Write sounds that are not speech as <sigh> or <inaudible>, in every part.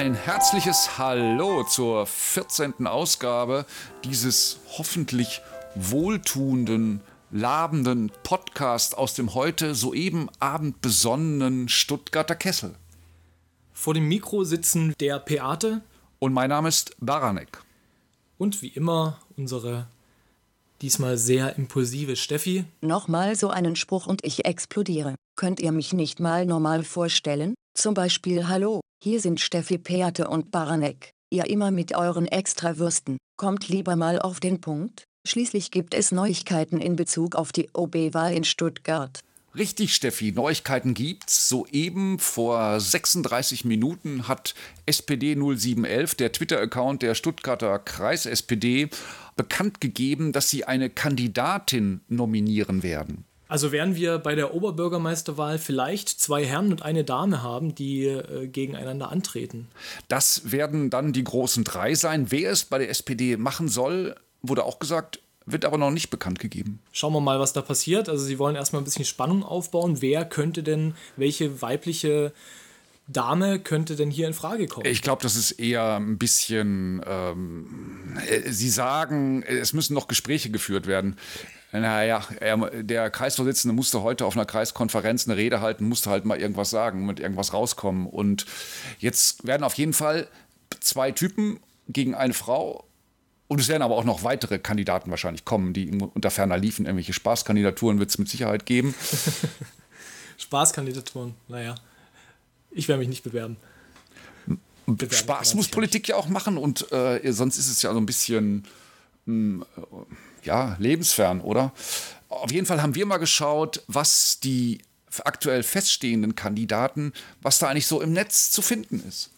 Ein herzliches Hallo zur 14. Ausgabe dieses hoffentlich wohltuenden, labenden Podcast aus dem heute soeben abendbesonnenen Stuttgarter Kessel. Vor dem Mikro sitzen der Peate Und mein Name ist Baranek. und wie immer unsere diesmal sehr impulsive Steffi. Nochmal so einen Spruch und ich explodiere. Könnt ihr mich nicht mal normal vorstellen? Zum Beispiel Hallo, hier sind Steffi Peate und Baranek. Ihr immer mit euren Extrawürsten. Kommt lieber mal auf den Punkt. Schließlich gibt es Neuigkeiten in Bezug auf die OB-Wahl in Stuttgart. Richtig, Steffi, Neuigkeiten gibt's. Soeben vor 36 Minuten hat SPD 0711, der Twitter-Account der Stuttgarter Kreis-SPD, bekannt gegeben, dass sie eine Kandidatin nominieren werden. Also werden wir bei der Oberbürgermeisterwahl vielleicht zwei Herren und eine Dame haben, die äh, gegeneinander antreten. Das werden dann die großen drei sein. Wer es bei der SPD machen soll, wurde auch gesagt, wird aber noch nicht bekannt gegeben. Schauen wir mal, was da passiert. Also sie wollen erstmal ein bisschen Spannung aufbauen. Wer könnte denn, welche weibliche Dame könnte denn hier in Frage kommen? Ich glaube, das ist eher ein bisschen. Ähm, äh, Sie sagen, es müssen noch Gespräche geführt werden. Naja, er, der Kreisvorsitzende musste heute auf einer Kreiskonferenz eine Rede halten, musste halt mal irgendwas sagen, mit irgendwas rauskommen. Und jetzt werden auf jeden Fall zwei Typen gegen eine Frau. Und es werden aber auch noch weitere Kandidaten wahrscheinlich kommen, die unter ferner liefen. Irgendwelche Spaßkandidaturen wird es mit Sicherheit geben. <laughs> Spaßkandidaturen, naja. Ich werde mich nicht bewerben. Bewerben Spaß muss Politik ja auch machen und äh, sonst ist es ja so ein bisschen mh, ja, lebensfern, oder? Auf jeden Fall haben wir mal geschaut, was die aktuell feststehenden Kandidaten, was da eigentlich so im Netz zu finden ist.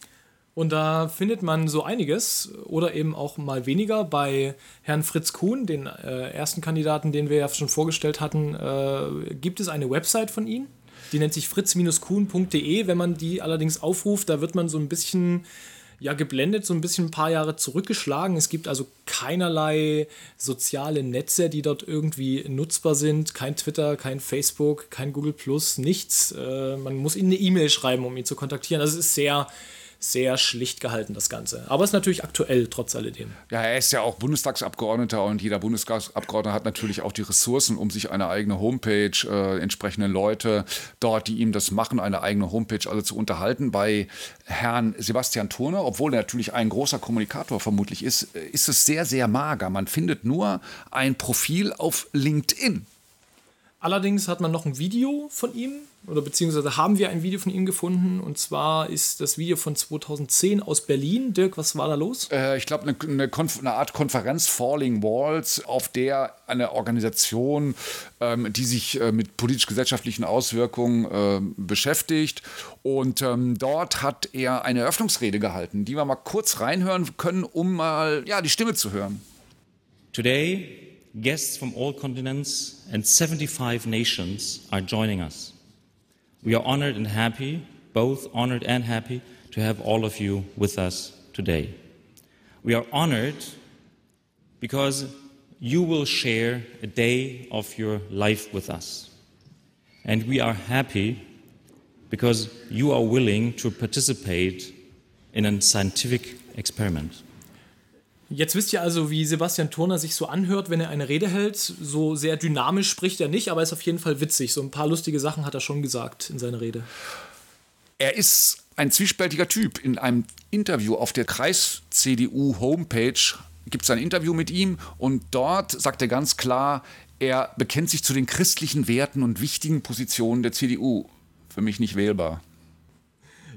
Und da findet man so einiges oder eben auch mal weniger. Bei Herrn Fritz Kuhn, den äh, ersten Kandidaten, den wir ja schon vorgestellt hatten, äh, gibt es eine Website von ihm. Die nennt sich fritz-kuhn.de. Wenn man die allerdings aufruft, da wird man so ein bisschen ja, geblendet, so ein bisschen ein paar Jahre zurückgeschlagen. Es gibt also keinerlei soziale Netze, die dort irgendwie nutzbar sind. Kein Twitter, kein Facebook, kein Google Plus, nichts. Äh, man muss ihnen eine E-Mail schreiben, um ihn zu kontaktieren. Also es ist sehr, sehr schlicht gehalten, das Ganze. Aber es ist natürlich aktuell, trotz alledem. Ja, er ist ja auch Bundestagsabgeordneter und jeder Bundestagsabgeordneter hat natürlich auch die Ressourcen, um sich eine eigene Homepage, äh, entsprechende Leute dort, die ihm das machen, eine eigene Homepage also zu unterhalten. Bei Herrn Sebastian Turner, obwohl er natürlich ein großer Kommunikator vermutlich ist, äh, ist es sehr, sehr mager. Man findet nur ein Profil auf LinkedIn. Allerdings hat man noch ein Video von ihm, oder beziehungsweise haben wir ein Video von ihm gefunden. Und zwar ist das Video von 2010 aus Berlin. Dirk, was war da los? Äh, ich glaube, eine, eine, eine Art Konferenz Falling Walls, auf der eine Organisation, ähm, die sich äh, mit politisch-gesellschaftlichen Auswirkungen ähm, beschäftigt. Und ähm, dort hat er eine Eröffnungsrede gehalten, die wir mal kurz reinhören können, um mal ja, die Stimme zu hören. Today, guests from all continents and 75 nations are joining us. We are honored and happy, both honored and happy, to have all of you with us today. We are honored because you will share a day of your life with us. And we are happy because you are willing to participate in a scientific experiment. Jetzt wisst ihr also, wie Sebastian Turner sich so anhört, wenn er eine Rede hält. So sehr dynamisch spricht er nicht, aber er ist auf jeden Fall witzig. So ein paar lustige Sachen hat er schon gesagt in seiner Rede. Er ist ein zwiespältiger Typ. In einem Interview auf der Kreis-CDU-Homepage gibt es ein Interview mit ihm und dort sagt er ganz klar, er bekennt sich zu den christlichen Werten und wichtigen Positionen der CDU. Für mich nicht wählbar.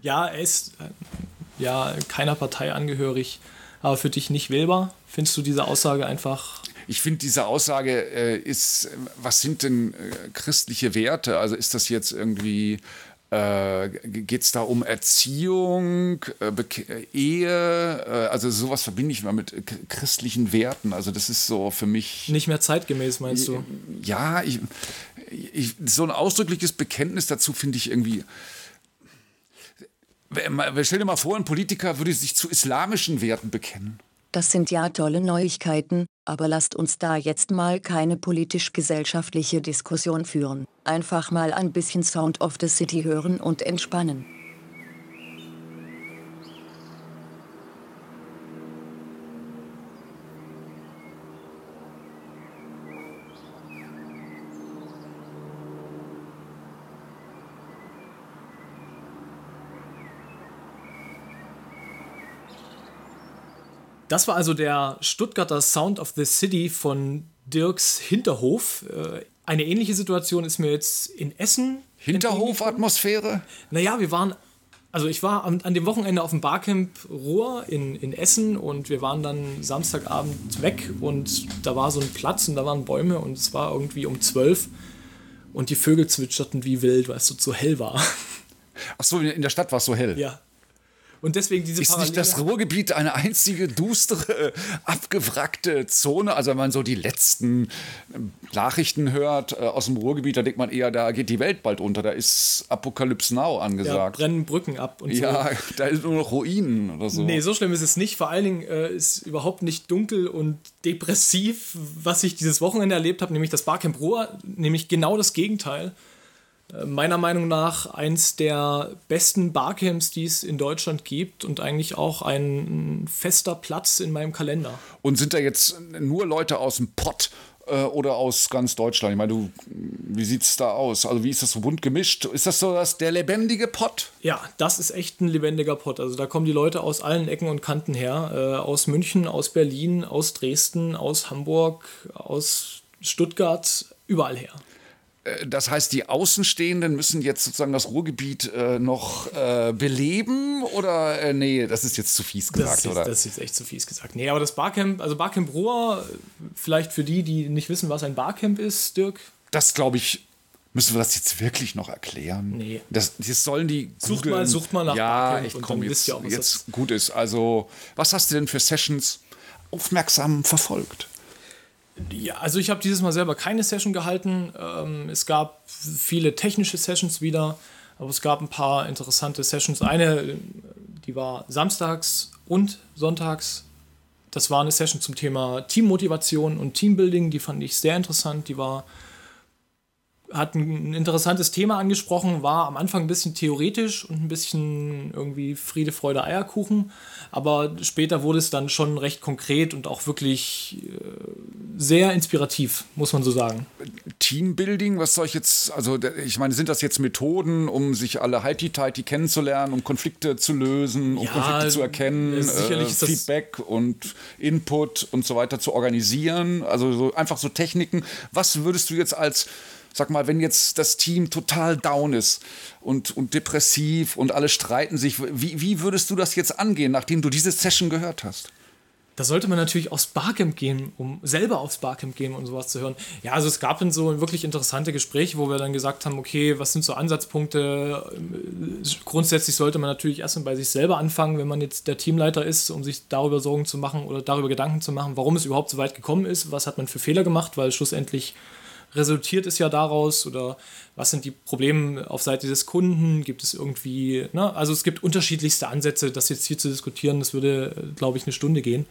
Ja, er ist äh, ja keiner Partei angehörig, aber für dich nicht wählbar. Findest du diese Aussage einfach Ich finde, diese Aussage äh, ist, äh, was sind denn äh, christliche Werte? Also ist das jetzt irgendwie, äh, geht es da um Erziehung, äh, äh, Ehe? Äh, also sowas verbinde ich mal mit äh, christlichen Werten. Also das ist so für mich... nicht mehr zeitgemäß, meinst du? Ja, ich, ich, so ein ausdrückliches Bekenntnis dazu finde ich irgendwie. Stell dir mal vor, ein Politiker würde sich zu islamischen Werten bekennen. Das sind ja tolle Neuigkeiten, aber lasst uns da jetzt mal keine politisch-gesellschaftliche Diskussion führen. Einfach mal ein bisschen Sound of the City hören und entspannen. Das war also der Stuttgarter Sound of the City von Dirks Hinterhof. Äh, eine ähnliche Situation ist mir jetzt in Essen. Hinterhof-Atmosphäre? Naja, wir waren, also ich war an, an, dem Wochenende auf dem Barcamp Ruhr in, in Essen und wir waren dann Samstagabend weg und da war so ein Platz und da waren Bäume und es war irgendwie um zwölf und die Vögel zwitscherten wie wild, weil es so zu hell war. Ach so, in der Stadt war es so hell. Ja. Und deswegen diese Ist nicht das Ruhrgebiet eine einzige dustere, abgewrackte Zone? Also wenn man so die letzten ähm, Nachrichten hört äh, aus dem Ruhrgebiet, da denkt man eher, da geht die Welt bald unter. Da ist Apokalypse Now angesagt. Ja, brennen Brücken ab und ja, so. Ja, da ist nur noch Ruinen oder so. Nee, so schlimm ist es nicht. Vor allen Dingen äh, ist überhaupt nicht dunkel und depressiv, was ich dieses Wochenende erlebt habe, nämlich das Barcamp Ruhr, nämlich genau das Gegenteil. Äh, meiner Meinung nach eins der besten Barcamps, die es in Deutschland gibt und eigentlich auch ein fester Platz in meinem Kalender. Und sind da jetzt nur Leute aus dem Pott äh, oder aus ganz Deutschland? Ich meine, du, wie sieht es da aus? Also wie ist das so bunt gemischt? Ist das so das, der lebendige Pott? Ja, das ist echt ein lebendiger Pott. Also da kommen die Leute aus allen Ecken und Kanten her. Äh, aus München, aus Berlin, aus Dresden, aus Hamburg, aus Stuttgart, überall her. Äh, das heißt, die Außenstehenden müssen jetzt sozusagen das Ruhrgebiet äh, noch äh, beleben oder äh, nee, das ist jetzt zu fies gesagt, das ist, oder? Das ist jetzt echt zu fies gesagt. Nee, aber das Barcamp, also Barcamp Ruhr, vielleicht für die, die nicht wissen, was ein Barcamp ist, Dirk. Das glaube ich, müssen wir das jetzt wirklich noch erklären? Nee. Das, das sollen die Sucht googlen. mal, sucht mal nach ja, Barcamp ich komm, jetzt, auch, jetzt gut ist. Also, was hast du denn für Sessions aufmerksam verfolgt? Ja, also ich habe dieses Mal selber keine Session gehalten. Ähm, es gab viele technische Sessions wieder, aber es gab ein paar interessante Sessions. Eine, die war samstags und sonntags. Das war eine Session zum Thema Teammotivation und Teambuilding. Die fand ich sehr interessant. Die war hat ein interessantes Thema angesprochen, war am Anfang ein bisschen theoretisch und ein bisschen irgendwie Friede, Freude, Eierkuchen, aber später wurde es dann schon recht konkret und auch wirklich äh, sehr inspirativ, muss man so sagen. Teambuilding, was soll ich jetzt, also ich meine, sind das jetzt Methoden, um sich alle heiti-teiti kennenzulernen, um Konflikte zu lösen, um ja, Konflikte zu erkennen, äh, Feedback und Input und so weiter zu organisieren, also so, einfach so Techniken. Was würdest du jetzt als sag mal, wenn jetzt das Team total down ist und, und depressiv und alle streiten sich, wie, wie würdest du das jetzt angehen, nachdem du diese Session gehört hast? Da sollte man natürlich aufs Barcamp gehen, um selber aufs Barcamp gehen und sowas zu hören. Ja, also es gab dann so wirklich interessante Gespräche, wo wir dann gesagt haben, okay, was sind so Ansatzpunkte? Grundsätzlich sollte man natürlich erstmal bei sich selber anfangen, wenn man jetzt der Teamleiter ist, um sich darüber Sorgen zu machen oder darüber Gedanken zu machen, warum es überhaupt so weit gekommen ist, was hat man für Fehler gemacht, weil schlussendlich resultiert es ja daraus oder was sind die Probleme auf Seite des Kunden? Gibt es irgendwie, ne? also es gibt unterschiedlichste Ansätze, das jetzt hier zu diskutieren, das würde, glaube ich, eine Stunde gehen.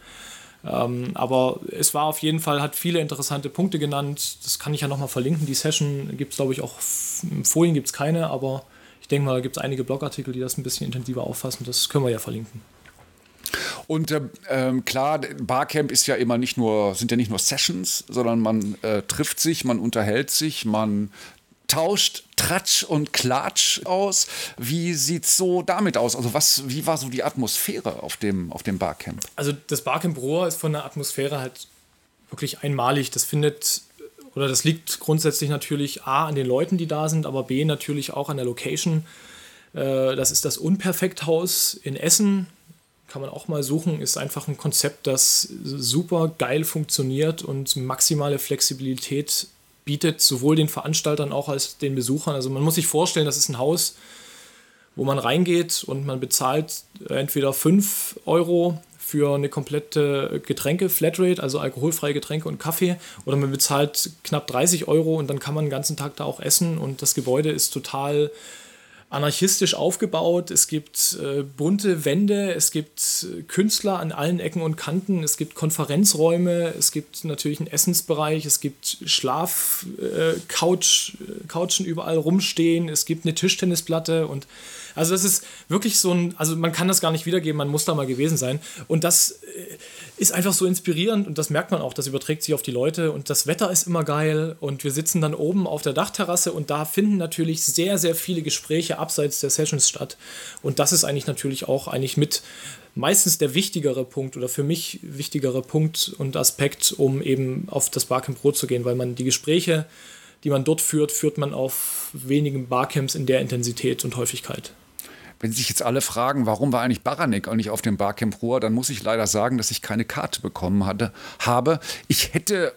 Ähm, aber es war auf jeden Fall, hat viele interessante Punkte genannt. Das kann ich ja nochmal verlinken. Die Session gibt es, glaube ich, auch, Folien gibt es keine, aber ich denke mal, gibt es einige Blogartikel, die das ein bisschen intensiver auffassen. Das können wir ja verlinken. Und äh, ähm, klar, Barcamp ist ja immer nicht nur, sind ja nicht nur Sessions, sondern man äh, trifft sich, man unterhält sich, man tauscht Tratsch und Klatsch aus. Wie sieht es so damit aus? Also was, wie war so die Atmosphäre auf dem, auf dem Barcamp? Also das Barcamp Rohr ist von der Atmosphäre halt wirklich einmalig. Das findet oder das liegt grundsätzlich natürlich A an den Leuten, die da sind, aber B natürlich auch an der Location. Äh, das ist das Unperfekthaus in Essen kann man auch mal suchen, ist einfach ein Konzept, das super geil funktioniert und maximale Flexibilität bietet, sowohl den Veranstaltern auch als den Besuchern. Also man muss sich vorstellen, das ist ein Haus, wo man reingeht und man bezahlt entweder 5 Euro für eine komplette Getränke, Flatrate, also alkoholfreie Getränke und Kaffee, oder man bezahlt knapp 30 Euro und dann kann man den ganzen Tag da auch essen und das Gebäude ist total anarchistisch aufgebaut. Es gibt äh, bunte Wände, es gibt äh, Künstler an allen Ecken und Kanten, es gibt Konferenzräume, es gibt natürlich einen Essensbereich, es gibt Schlaf, äh, Couch, äh, überall rumstehen, es gibt eine Tischtennisplatte und also das ist wirklich so ein, also man kann das gar nicht wiedergeben, man muss da mal gewesen sein. Und das äh, ist einfach so inspirierend und das merkt man auch, das überträgt sich auf die Leute und das Wetter ist immer geil und wir sitzen dann oben auf der Dachterrasse und da finden natürlich sehr, sehr viele Gespräche abseits der Sessions statt. Und das ist eigentlich natürlich auch eigentlich mit meistens der wichtigere Punkt oder für mich wichtigere Punkt und Aspekt, um eben auf das Barcamp Pro zu gehen, weil man die Gespräche, die man dort führt, führt man auf wenigen Barcamps in der Intensität und Häufigkeit. Wenn sich jetzt alle fragen, warum war eigentlich Baranek eigentlich auf dem Barcamp Ruhr, dann muss ich leider sagen, dass ich keine Karte bekommen hatte, habe. Ich hätte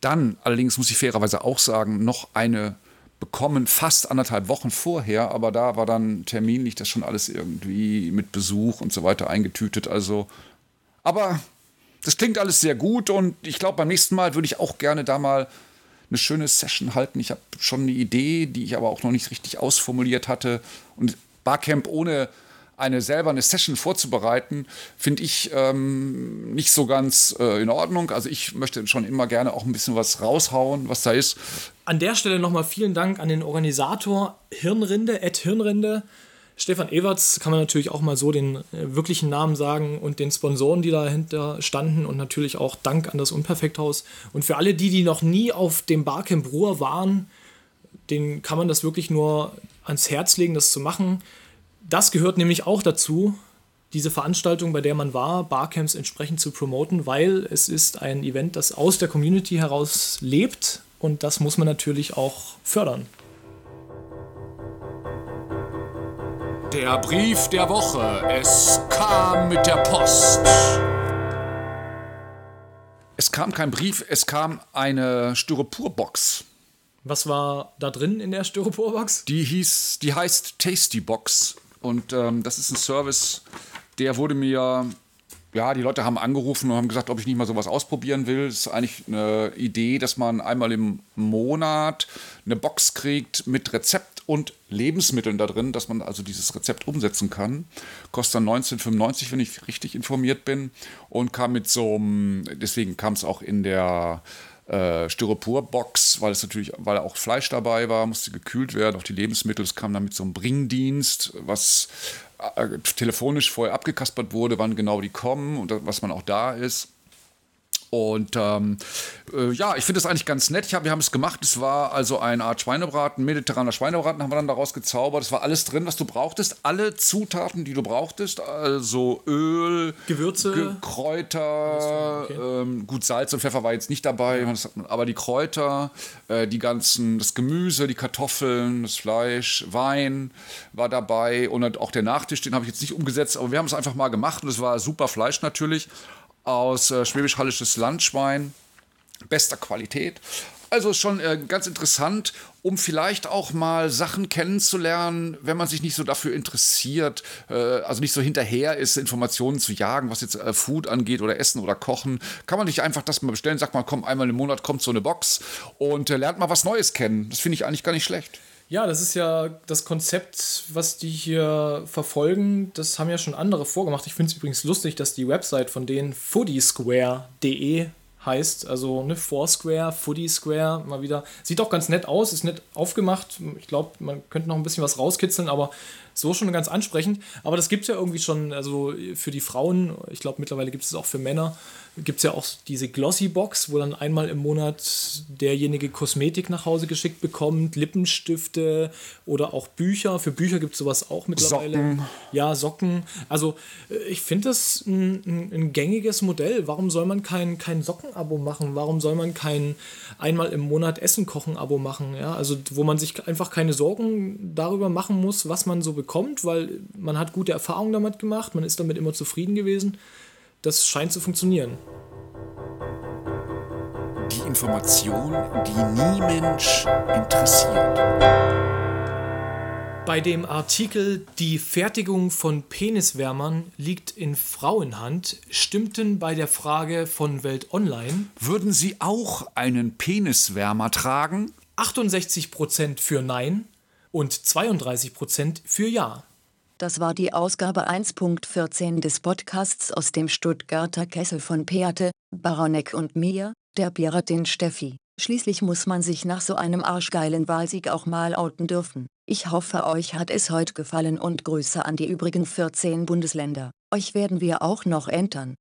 dann, allerdings muss ich fairerweise auch sagen, noch eine bekommen, fast anderthalb Wochen vorher, aber da war dann terminlich das schon alles irgendwie mit Besuch und so weiter eingetütet. Also, aber das klingt alles sehr gut und ich glaube, beim nächsten Mal würde ich auch gerne da mal eine schöne Session halten. Ich habe schon eine Idee, die ich aber auch noch nicht richtig ausformuliert hatte. Und Barcamp ohne eine selber eine Session vorzubereiten, finde ich ähm, nicht so ganz äh, in Ordnung. Also ich möchte schon immer gerne auch ein bisschen was raushauen, was da ist. An der Stelle nochmal vielen Dank an den Organisator Hirnrinde, Ed Hirnrinde. Stefan Everts kann man natürlich auch mal so den äh, wirklichen Namen sagen und den Sponsoren, die dahinter standen und natürlich auch Dank an das Unperfekthaus. Und für alle die, die noch nie auf dem Barcamp Ruhr waren, den kann man das wirklich nur ans Herz legen, das zu machen. Das gehört nämlich auch dazu, diese Veranstaltung, bei der man war, Barcamps entsprechend zu promoten, weil es ist ein Event, das aus der Community heraus lebt und das muss man natürlich auch fördern. Der Brief der Woche. Es kam mit der Post. Es kam kein Brief, es kam eine Styroporbox. Was war da drin in der Styroporbox? Die hieß, die heißt Tasty Box und ähm, das ist ein Service, der wurde mir, ja, die Leute haben angerufen und haben gesagt, ob ich nicht mal sowas ausprobieren will. Das ist eigentlich eine Idee, dass man einmal im Monat eine Box kriegt mit Rezept und Lebensmitteln da drin, dass man also dieses Rezept umsetzen kann. Kostet dann 19,95, wenn ich richtig informiert bin. Und kam mit so einem, deswegen kam es auch in der äh, Styroporbox, weil es natürlich, weil auch Fleisch dabei war, musste gekühlt werden, auch die Lebensmittel. Es kam dann mit so einem Bringdienst, was äh, telefonisch vorher abgekaspert wurde, wann genau die kommen und was man auch da ist. Und ähm, äh, ja, ich finde das eigentlich ganz nett. Hab, wir haben es gemacht. Es war also eine Art Schweinebraten, mediterraner Schweinebraten haben wir dann daraus gezaubert. Es war alles drin, was du brauchtest. Alle Zutaten, die du brauchtest. Also Öl, Gewürze, Ge Kräuter, okay. ähm, gut, Salz und Pfeffer war jetzt nicht dabei, aber die Kräuter, äh, die ganzen, das Gemüse, die Kartoffeln, das Fleisch, Wein war dabei und auch der Nachtisch, den habe ich jetzt nicht umgesetzt, aber wir haben es einfach mal gemacht und es war super Fleisch natürlich aus äh, schwäbisch-hallisches Landschwein, bester Qualität. Also schon äh, ganz interessant, um vielleicht auch mal Sachen kennenzulernen, wenn man sich nicht so dafür interessiert, äh, also nicht so hinterher ist, Informationen zu jagen, was jetzt äh, Food angeht oder Essen oder Kochen. Kann man nicht einfach das mal bestellen, sagt man, komm, einmal im Monat kommt so eine Box und äh, lernt mal was Neues kennen. Das finde ich eigentlich gar nicht schlecht. Ja, das ist ja das Konzept, was die hier verfolgen. Das haben ja schon andere vorgemacht. Ich finde es übrigens lustig, dass die Website von denen foodiesquare.de heißt. Also ne, Foursquare, Foodie Square, mal wieder. Sieht auch ganz nett aus, ist nett aufgemacht. Ich glaube, man könnte noch ein bisschen was rauskitzeln, aber so schon ganz ansprechend. Aber das gibt es ja irgendwie schon, also für die Frauen, ich glaube mittlerweile gibt es auch für Männer, gibt es ja auch diese Glossy-Box, wo dann einmal im Monat derjenige Kosmetik nach Hause geschickt bekommt, Lippenstifte oder auch Bücher. Für Bücher gibt es sowas auch mittlerweile. Socken. Ja, Socken. Also äh, ich finde das ein, ein, ein, gängiges Modell. Warum soll man kein, kein Socken-Abo machen? Warum soll man kein einmal im Monat Essen-Kochen-Abo machen? Ja, also wo man sich einfach keine Sorgen darüber machen muss, was man so bekommt, weil man hat gute Erfahrungen damit gemacht, man ist damit immer zufrieden gewesen das scheint zu funktionieren. Die Information, die nie Mensch interessiert. Bei dem Artikel Die Fertigung von Peniswärmern liegt in Frauenhand stimmten bei der Frage von Welt Online Würden Sie auch einen Peniswärmer tragen? 68% für Nein, und 32% für Ja. Das war die Ausgabe 1.14 des Podcasts aus dem Stuttgarter Kessel von Peate, Baronek und mir, der Piratin Steffi. Schließlich muss man sich nach so einem arschgeilen Wahlsieg auch mal outen dürfen. Ich hoffe euch hat es heute gefallen und Grüße an die übrigen 14 Bundesländer. Euch werden wir auch noch entern.